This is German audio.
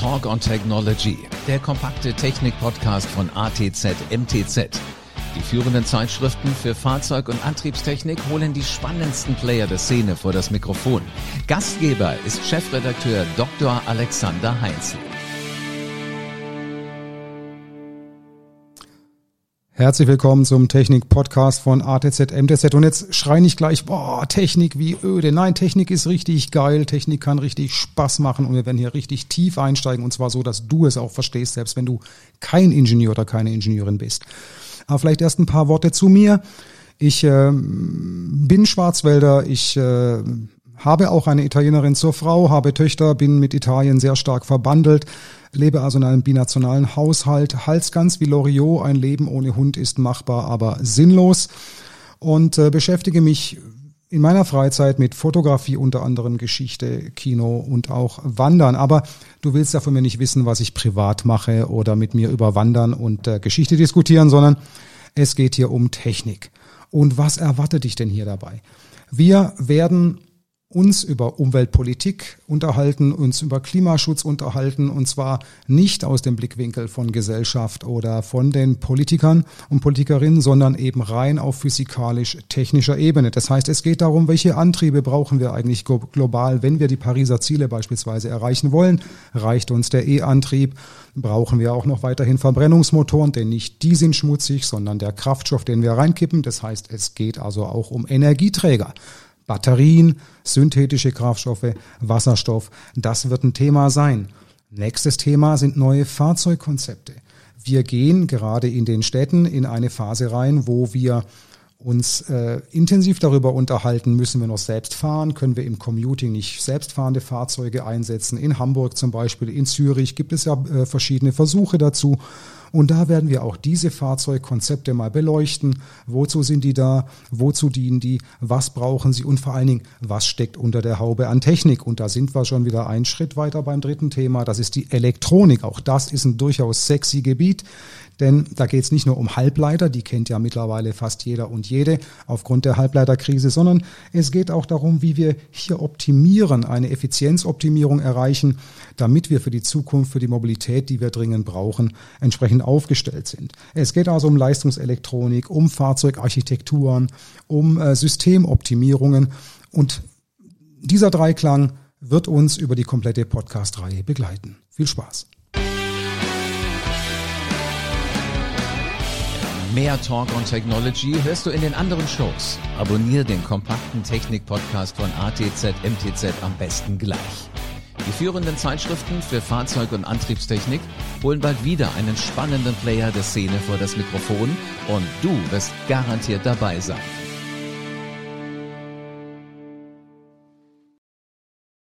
Talk on Technology, der kompakte Technik-Podcast von ATZ MTZ. Die führenden Zeitschriften für Fahrzeug- und Antriebstechnik holen die spannendsten Player der Szene vor das Mikrofon. Gastgeber ist Chefredakteur Dr. Alexander Heinzel. Herzlich willkommen zum Technik-Podcast von ATZ MTZ. Und jetzt schrei nicht gleich, boah, Technik wie öde. Nein, Technik ist richtig geil. Technik kann richtig Spaß machen und wir werden hier richtig tief einsteigen und zwar so, dass du es auch verstehst, selbst wenn du kein Ingenieur oder keine Ingenieurin bist. Aber vielleicht erst ein paar Worte zu mir. Ich äh, bin Schwarzwälder. Ich äh, habe auch eine Italienerin zur Frau, habe Töchter, bin mit Italien sehr stark verbandelt lebe also in einem binationalen Haushalt. Hals ganz wie Loriot, ein Leben ohne Hund ist machbar, aber sinnlos. Und äh, beschäftige mich in meiner Freizeit mit Fotografie, unter anderem Geschichte, Kino und auch Wandern. Aber du willst ja von mir nicht wissen, was ich privat mache oder mit mir über Wandern und äh, Geschichte diskutieren, sondern es geht hier um Technik. Und was erwartet dich denn hier dabei? Wir werden uns über Umweltpolitik unterhalten, uns über Klimaschutz unterhalten, und zwar nicht aus dem Blickwinkel von Gesellschaft oder von den Politikern und Politikerinnen, sondern eben rein auf physikalisch-technischer Ebene. Das heißt, es geht darum, welche Antriebe brauchen wir eigentlich global, wenn wir die Pariser Ziele beispielsweise erreichen wollen. Reicht uns der E-Antrieb? Brauchen wir auch noch weiterhin Verbrennungsmotoren, denn nicht die sind schmutzig, sondern der Kraftstoff, den wir reinkippen. Das heißt, es geht also auch um Energieträger. Batterien, synthetische Kraftstoffe, Wasserstoff, das wird ein Thema sein. Nächstes Thema sind neue Fahrzeugkonzepte. Wir gehen gerade in den Städten in eine Phase rein, wo wir uns äh, intensiv darüber unterhalten, müssen wir noch selbst fahren, können wir im Commuting nicht selbstfahrende Fahrzeuge einsetzen. In Hamburg zum Beispiel, in Zürich gibt es ja äh, verschiedene Versuche dazu. Und da werden wir auch diese Fahrzeugkonzepte mal beleuchten. Wozu sind die da? Wozu dienen die? Was brauchen sie? Und vor allen Dingen, was steckt unter der Haube an Technik? Und da sind wir schon wieder einen Schritt weiter beim dritten Thema. Das ist die Elektronik. Auch das ist ein durchaus sexy Gebiet. Denn da geht es nicht nur um Halbleiter, die kennt ja mittlerweile fast jeder und jede aufgrund der Halbleiterkrise, sondern es geht auch darum, wie wir hier optimieren, eine Effizienzoptimierung erreichen, damit wir für die Zukunft, für die Mobilität, die wir dringend brauchen, entsprechend aufgestellt sind. Es geht also um Leistungselektronik, um Fahrzeugarchitekturen, um äh, Systemoptimierungen und dieser Dreiklang wird uns über die komplette Podcast-Reihe begleiten. Viel Spaß! Mehr Talk on Technology hörst du in den anderen Shows. Abonnier den kompakten Technik-Podcast von ATZ MTZ am besten gleich. Die führenden Zeitschriften für Fahrzeug- und Antriebstechnik holen bald wieder einen spannenden Player der Szene vor das Mikrofon und du wirst garantiert dabei sein.